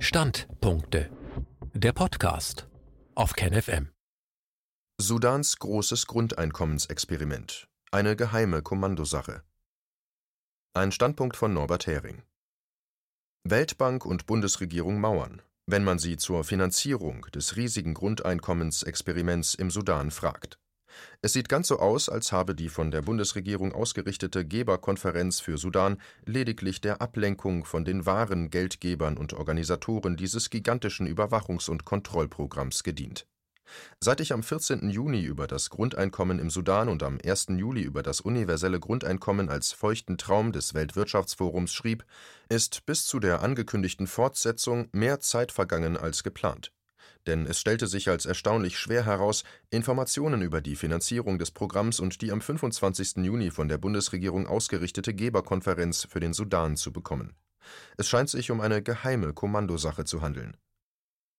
Standpunkte. Der Podcast auf KenFM. Sudans großes Grundeinkommensexperiment. Eine geheime Kommandosache. Ein Standpunkt von Norbert Hering. Weltbank und Bundesregierung mauern, wenn man sie zur Finanzierung des riesigen Grundeinkommensexperiments im Sudan fragt. Es sieht ganz so aus, als habe die von der Bundesregierung ausgerichtete Geberkonferenz für Sudan lediglich der Ablenkung von den wahren Geldgebern und Organisatoren dieses gigantischen Überwachungs und Kontrollprogramms gedient. Seit ich am 14. Juni über das Grundeinkommen im Sudan und am 1. Juli über das universelle Grundeinkommen als feuchten Traum des Weltwirtschaftsforums schrieb, ist bis zu der angekündigten Fortsetzung mehr Zeit vergangen als geplant denn es stellte sich als erstaunlich schwer heraus, Informationen über die Finanzierung des Programms und die am 25. Juni von der Bundesregierung ausgerichtete Geberkonferenz für den Sudan zu bekommen. Es scheint sich um eine geheime Kommandosache zu handeln.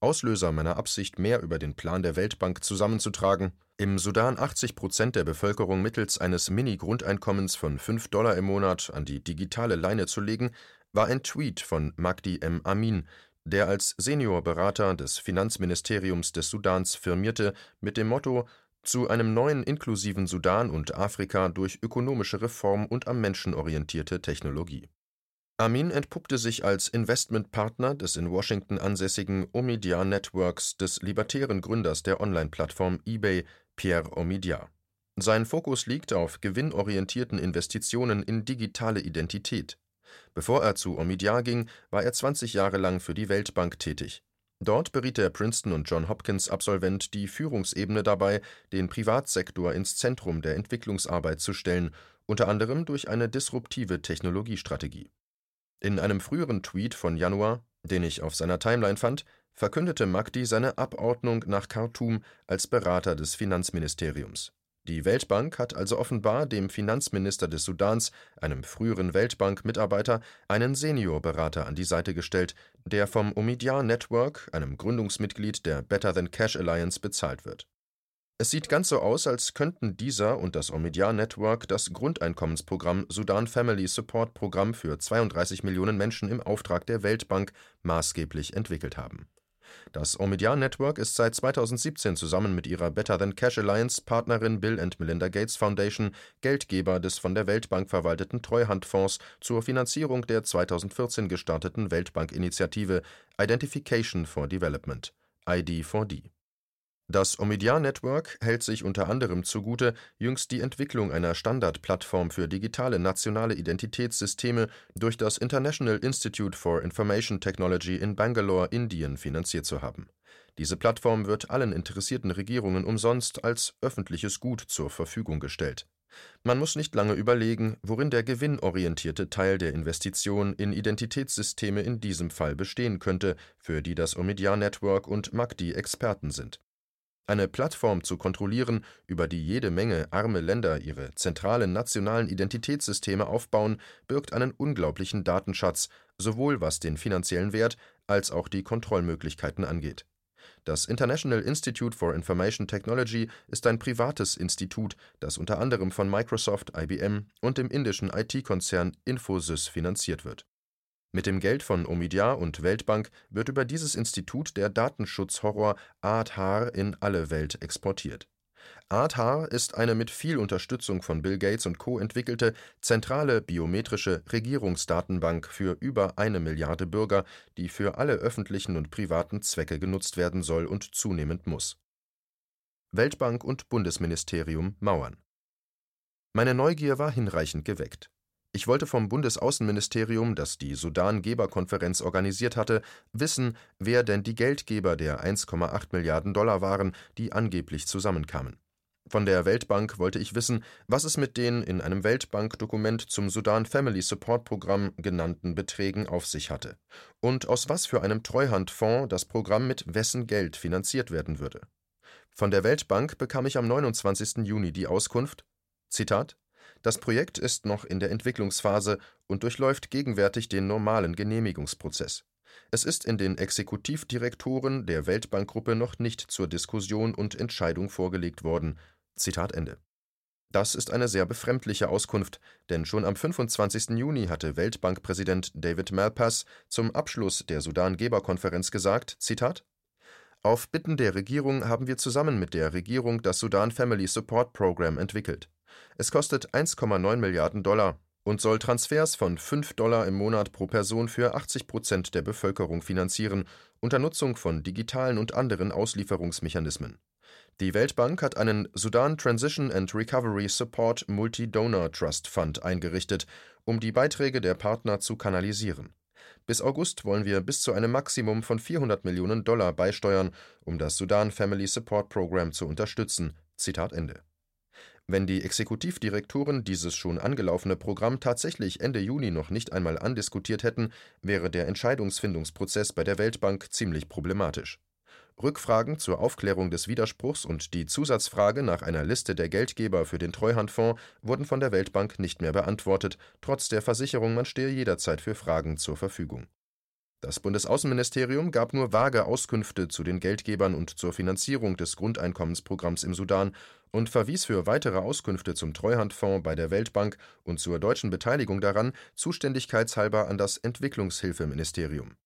Auslöser meiner Absicht, mehr über den Plan der Weltbank zusammenzutragen, im Sudan 80 Prozent der Bevölkerung mittels eines Mini-Grundeinkommens von 5 Dollar im Monat an die digitale Leine zu legen, war ein Tweet von Magdi M. Amin, der als Seniorberater des Finanzministeriums des Sudans firmierte mit dem Motto Zu einem neuen inklusiven Sudan und Afrika durch ökonomische Reform und am Menschen orientierte Technologie. Amin entpuppte sich als Investmentpartner des in Washington ansässigen Omidyar Networks des libertären Gründers der Online-Plattform eBay, Pierre Omidyar. Sein Fokus liegt auf gewinnorientierten Investitionen in digitale Identität Bevor er zu Omidyar ging, war er 20 Jahre lang für die Weltbank tätig. Dort beriet der Princeton und John Hopkins Absolvent die Führungsebene dabei, den Privatsektor ins Zentrum der Entwicklungsarbeit zu stellen, unter anderem durch eine disruptive Technologiestrategie. In einem früheren Tweet von Januar, den ich auf seiner Timeline fand, verkündete Magdi seine Abordnung nach Khartoum als Berater des Finanzministeriums die Weltbank hat also offenbar dem Finanzminister des Sudans, einem früheren Weltbank-Mitarbeiter, einen Seniorberater an die Seite gestellt, der vom Omidyar Network, einem Gründungsmitglied der Better Than Cash Alliance, bezahlt wird. Es sieht ganz so aus, als könnten dieser und das Omidyar Network das Grundeinkommensprogramm Sudan Family Support Programm für 32 Millionen Menschen im Auftrag der Weltbank maßgeblich entwickelt haben das Omidyar Network ist seit 2017 zusammen mit ihrer Better Than Cash Alliance Partnerin Bill and Melinda Gates Foundation Geldgeber des von der Weltbank verwalteten Treuhandfonds zur Finanzierung der 2014 gestarteten Weltbankinitiative Identification for Development (ID4D das Omidyar Network hält sich unter anderem zugute, jüngst die Entwicklung einer Standardplattform für digitale nationale Identitätssysteme durch das International Institute for Information Technology in Bangalore, Indien finanziert zu haben. Diese Plattform wird allen interessierten Regierungen umsonst als öffentliches Gut zur Verfügung gestellt. Man muss nicht lange überlegen, worin der gewinnorientierte Teil der Investition in Identitätssysteme in diesem Fall bestehen könnte, für die das Omidyar Network und Magdi Experten sind eine Plattform zu kontrollieren, über die jede Menge arme Länder ihre zentralen nationalen Identitätssysteme aufbauen, birgt einen unglaublichen Datenschatz, sowohl was den finanziellen Wert als auch die Kontrollmöglichkeiten angeht. Das International Institute for Information Technology ist ein privates Institut, das unter anderem von Microsoft, IBM und dem indischen IT-Konzern Infosys finanziert wird mit dem Geld von Omidyar und Weltbank wird über dieses Institut der Datenschutzhorror Aadhaar in alle Welt exportiert. Aadhaar ist eine mit viel Unterstützung von Bill Gates und Co. entwickelte zentrale biometrische Regierungsdatenbank für über eine Milliarde Bürger, die für alle öffentlichen und privaten Zwecke genutzt werden soll und zunehmend muss. Weltbank und Bundesministerium mauern. Meine Neugier war hinreichend geweckt. Ich wollte vom Bundesaußenministerium, das die Sudan-Geberkonferenz organisiert hatte, wissen, wer denn die Geldgeber der 1,8 Milliarden Dollar waren, die angeblich zusammenkamen. Von der Weltbank wollte ich wissen, was es mit den in einem Weltbankdokument zum Sudan Family Support Programm genannten Beträgen auf sich hatte und aus was für einem Treuhandfonds das Programm mit wessen Geld finanziert werden würde. Von der Weltbank bekam ich am 29. Juni die Auskunft: Zitat das Projekt ist noch in der Entwicklungsphase und durchläuft gegenwärtig den normalen Genehmigungsprozess. Es ist in den Exekutivdirektoren der Weltbankgruppe noch nicht zur Diskussion und Entscheidung vorgelegt worden. Zitat Ende. Das ist eine sehr befremdliche Auskunft, denn schon am 25. Juni hatte Weltbankpräsident David Malpass zum Abschluss der Sudan-Geberkonferenz gesagt: Zitat auf Bitten der Regierung haben wir zusammen mit der Regierung das Sudan Family Support Program entwickelt. Es kostet 1,9 Milliarden Dollar und soll Transfers von 5 Dollar im Monat pro Person für 80 Prozent der Bevölkerung finanzieren, unter Nutzung von digitalen und anderen Auslieferungsmechanismen. Die Weltbank hat einen Sudan Transition and Recovery Support Multi-Donor Trust Fund eingerichtet, um die Beiträge der Partner zu kanalisieren. Bis August wollen wir bis zu einem Maximum von 400 Millionen Dollar beisteuern, um das Sudan Family Support Program zu unterstützen. Zitat Ende. Wenn die Exekutivdirektoren dieses schon angelaufene Programm tatsächlich Ende Juni noch nicht einmal andiskutiert hätten, wäre der Entscheidungsfindungsprozess bei der Weltbank ziemlich problematisch. Rückfragen zur Aufklärung des Widerspruchs und die Zusatzfrage nach einer Liste der Geldgeber für den Treuhandfonds wurden von der Weltbank nicht mehr beantwortet, trotz der Versicherung, man stehe jederzeit für Fragen zur Verfügung. Das Bundesaußenministerium gab nur vage Auskünfte zu den Geldgebern und zur Finanzierung des Grundeinkommensprogramms im Sudan und verwies für weitere Auskünfte zum Treuhandfonds bei der Weltbank und zur deutschen Beteiligung daran zuständigkeitshalber an das Entwicklungshilfeministerium.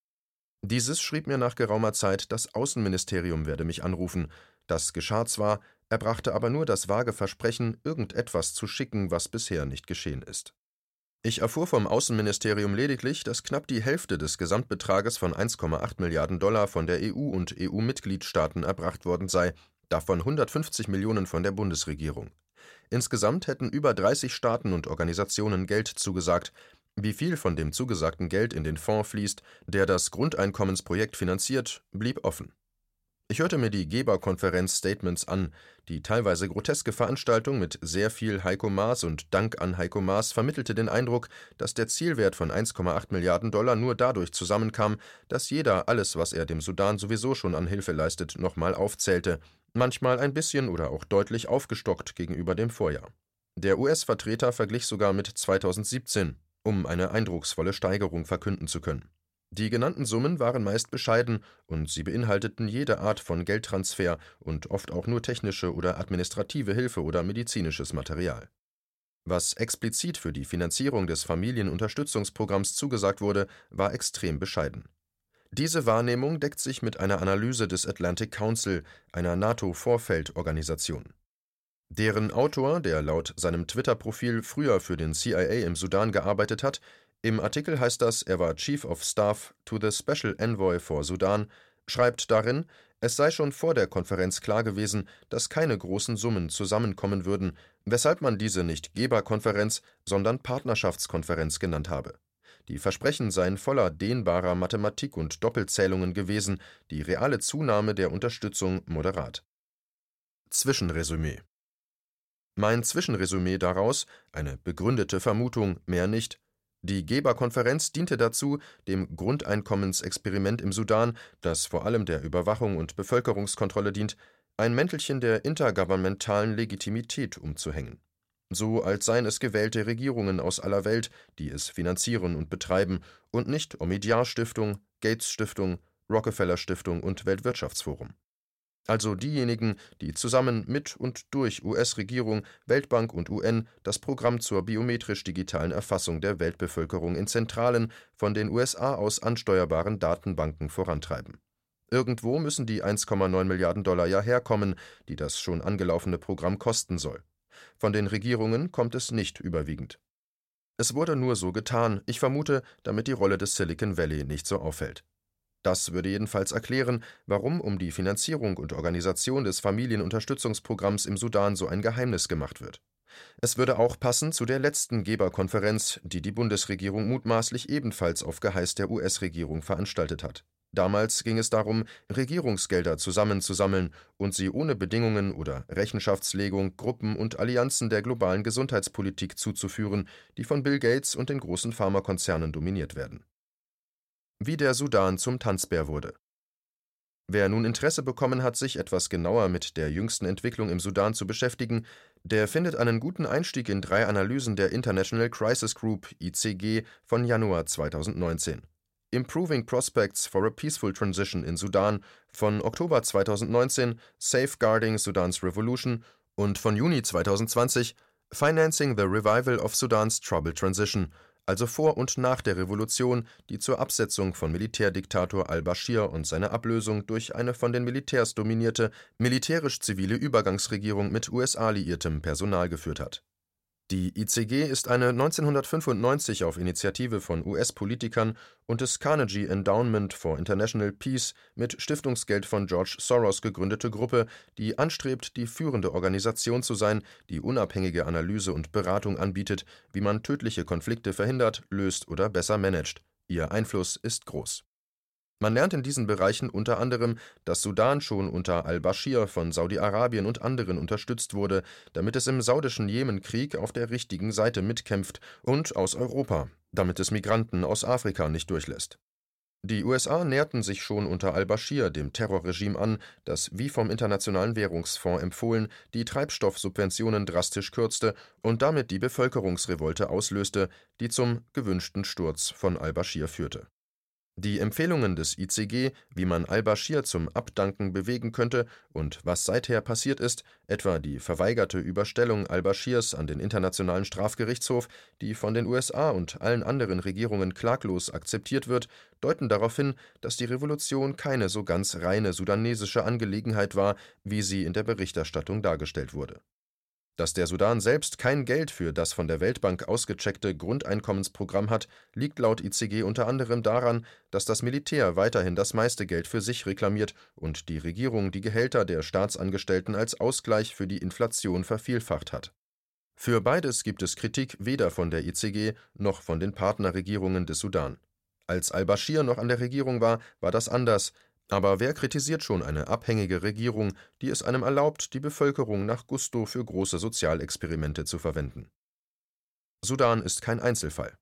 Dieses schrieb mir nach geraumer Zeit, das Außenministerium werde mich anrufen. Das geschah zwar, er brachte aber nur das vage Versprechen, irgendetwas zu schicken, was bisher nicht geschehen ist. Ich erfuhr vom Außenministerium lediglich, dass knapp die Hälfte des Gesamtbetrages von 1,8 Milliarden Dollar von der EU und EU-Mitgliedstaaten erbracht worden sei, davon 150 Millionen von der Bundesregierung. Insgesamt hätten über 30 Staaten und Organisationen Geld zugesagt, wie viel von dem zugesagten Geld in den Fonds fließt, der das Grundeinkommensprojekt finanziert, blieb offen. Ich hörte mir die Geberkonferenz-Statements an. Die teilweise groteske Veranstaltung mit sehr viel Heiko Maas und Dank an Heiko Maas vermittelte den Eindruck, dass der Zielwert von 1,8 Milliarden Dollar nur dadurch zusammenkam, dass jeder alles, was er dem Sudan sowieso schon an Hilfe leistet, nochmal aufzählte, manchmal ein bisschen oder auch deutlich aufgestockt gegenüber dem Vorjahr. Der US-Vertreter verglich sogar mit 2017, um eine eindrucksvolle Steigerung verkünden zu können. Die genannten Summen waren meist bescheiden und sie beinhalteten jede Art von Geldtransfer und oft auch nur technische oder administrative Hilfe oder medizinisches Material. Was explizit für die Finanzierung des Familienunterstützungsprogramms zugesagt wurde, war extrem bescheiden. Diese Wahrnehmung deckt sich mit einer Analyse des Atlantic Council, einer NATO-Vorfeldorganisation. Deren Autor, der laut seinem Twitter-Profil früher für den CIA im Sudan gearbeitet hat, im Artikel heißt das, er war Chief of Staff to the Special Envoy for Sudan, schreibt darin, es sei schon vor der Konferenz klar gewesen, dass keine großen Summen zusammenkommen würden, weshalb man diese nicht Geberkonferenz, sondern Partnerschaftskonferenz genannt habe. Die Versprechen seien voller dehnbarer Mathematik und Doppelzählungen gewesen, die reale Zunahme der Unterstützung moderat. Zwischenresümee mein Zwischenresümee daraus, eine begründete Vermutung, mehr nicht. Die Geberkonferenz diente dazu, dem Grundeinkommensexperiment im Sudan, das vor allem der Überwachung und Bevölkerungskontrolle dient, ein Mäntelchen der intergouvernementalen Legitimität umzuhängen. So als seien es gewählte Regierungen aus aller Welt, die es finanzieren und betreiben, und nicht Omidyar Stiftung, Gates Stiftung, Rockefeller Stiftung und Weltwirtschaftsforum also diejenigen, die zusammen mit und durch US-Regierung, Weltbank und UN das Programm zur biometrisch-digitalen Erfassung der Weltbevölkerung in zentralen, von den USA aus ansteuerbaren Datenbanken vorantreiben. Irgendwo müssen die 1,9 Milliarden Dollar ja herkommen, die das schon angelaufene Programm kosten soll. Von den Regierungen kommt es nicht überwiegend. Es wurde nur so getan, ich vermute, damit die Rolle des Silicon Valley nicht so auffällt. Das würde jedenfalls erklären, warum um die Finanzierung und Organisation des Familienunterstützungsprogramms im Sudan so ein Geheimnis gemacht wird. Es würde auch passen zu der letzten Geberkonferenz, die die Bundesregierung mutmaßlich ebenfalls auf Geheiß der US-Regierung veranstaltet hat. Damals ging es darum, Regierungsgelder zusammenzusammeln und sie ohne Bedingungen oder Rechenschaftslegung Gruppen und Allianzen der globalen Gesundheitspolitik zuzuführen, die von Bill Gates und den großen Pharmakonzernen dominiert werden wie der Sudan zum Tanzbär wurde. Wer nun Interesse bekommen hat, sich etwas genauer mit der jüngsten Entwicklung im Sudan zu beschäftigen, der findet einen guten Einstieg in drei Analysen der International Crisis Group ICG von Januar 2019. Improving Prospects for a Peaceful Transition in Sudan von Oktober 2019, Safeguarding Sudan's Revolution und von Juni 2020 Financing the Revival of Sudan's Troubled Transition, also vor und nach der Revolution, die zur Absetzung von Militärdiktator al-Baschir und seiner Ablösung durch eine von den Militärs dominierte, militärisch-zivile Übergangsregierung mit US-alliiertem Personal geführt hat die ICG ist eine 1995 auf Initiative von US-Politikern und des Carnegie Endowment for International Peace mit Stiftungsgeld von George Soros gegründete Gruppe, die anstrebt, die führende Organisation zu sein, die unabhängige Analyse und Beratung anbietet, wie man tödliche Konflikte verhindert, löst oder besser managt. Ihr Einfluss ist groß man lernt in diesen Bereichen unter anderem, dass Sudan schon unter al-Baschir von Saudi-Arabien und anderen unterstützt wurde, damit es im saudischen Jemenkrieg auf der richtigen Seite mitkämpft, und aus Europa, damit es Migranten aus Afrika nicht durchlässt. Die USA näherten sich schon unter al-Baschir dem Terrorregime an, das, wie vom Internationalen Währungsfonds empfohlen, die Treibstoffsubventionen drastisch kürzte und damit die Bevölkerungsrevolte auslöste, die zum gewünschten Sturz von al-Baschir führte die Empfehlungen des ICG, wie man al-Baschir zum Abdanken bewegen könnte und was seither passiert ist, etwa die verweigerte Überstellung al-Baschirs an den Internationalen Strafgerichtshof, die von den USA und allen anderen Regierungen klaglos akzeptiert wird, deuten darauf hin, dass die Revolution keine so ganz reine sudanesische Angelegenheit war, wie sie in der Berichterstattung dargestellt wurde dass der Sudan selbst kein Geld für das von der Weltbank ausgecheckte Grundeinkommensprogramm hat, liegt laut ICG unter anderem daran, dass das Militär weiterhin das meiste Geld für sich reklamiert und die Regierung die Gehälter der Staatsangestellten als Ausgleich für die Inflation vervielfacht hat. Für beides gibt es Kritik weder von der ICG noch von den Partnerregierungen des Sudan. Als al-Baschir noch an der Regierung war, war das anders, aber wer kritisiert schon eine abhängige Regierung, die es einem erlaubt, die Bevölkerung nach Gusto für große Sozialexperimente zu verwenden? Sudan ist kein Einzelfall.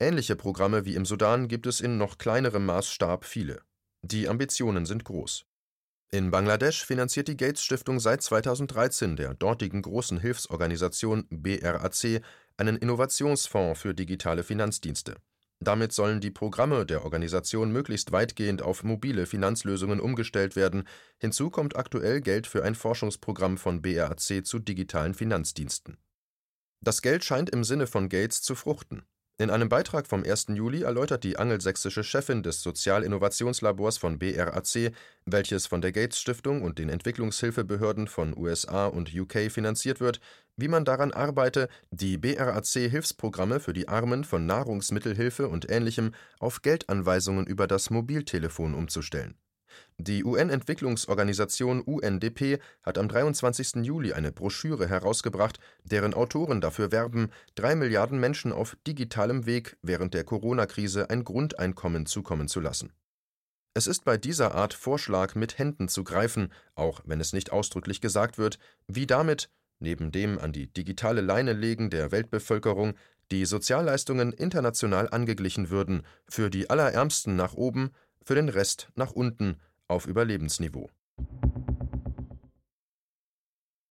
Ähnliche Programme wie im Sudan gibt es in noch kleinerem Maßstab viele. Die Ambitionen sind groß. In Bangladesch finanziert die Gates Stiftung seit 2013 der dortigen großen Hilfsorganisation BRAC einen Innovationsfonds für digitale Finanzdienste. Damit sollen die Programme der Organisation möglichst weitgehend auf mobile Finanzlösungen umgestellt werden, hinzu kommt aktuell Geld für ein Forschungsprogramm von BRAC zu digitalen Finanzdiensten. Das Geld scheint im Sinne von Gates zu fruchten in einem Beitrag vom 1. Juli erläutert die angelsächsische Chefin des Sozialinnovationslabors von BRAC, welches von der Gates Stiftung und den Entwicklungshilfebehörden von USA und UK finanziert wird, wie man daran arbeite, die BRAC-Hilfsprogramme für die Armen von Nahrungsmittelhilfe und Ähnlichem auf Geldanweisungen über das Mobiltelefon umzustellen die UN-Entwicklungsorganisation UNDP hat am 23. Juli eine Broschüre herausgebracht, deren Autoren dafür werben, drei Milliarden Menschen auf digitalem Weg während der Corona-Krise ein Grundeinkommen zukommen zu lassen. Es ist bei dieser Art Vorschlag mit Händen zu greifen, auch wenn es nicht ausdrücklich gesagt wird, wie damit, neben dem an die digitale Leine legen der Weltbevölkerung, die Sozialleistungen international angeglichen würden, für die Allerärmsten nach oben, für den Rest nach unten, auf Überlebensniveau.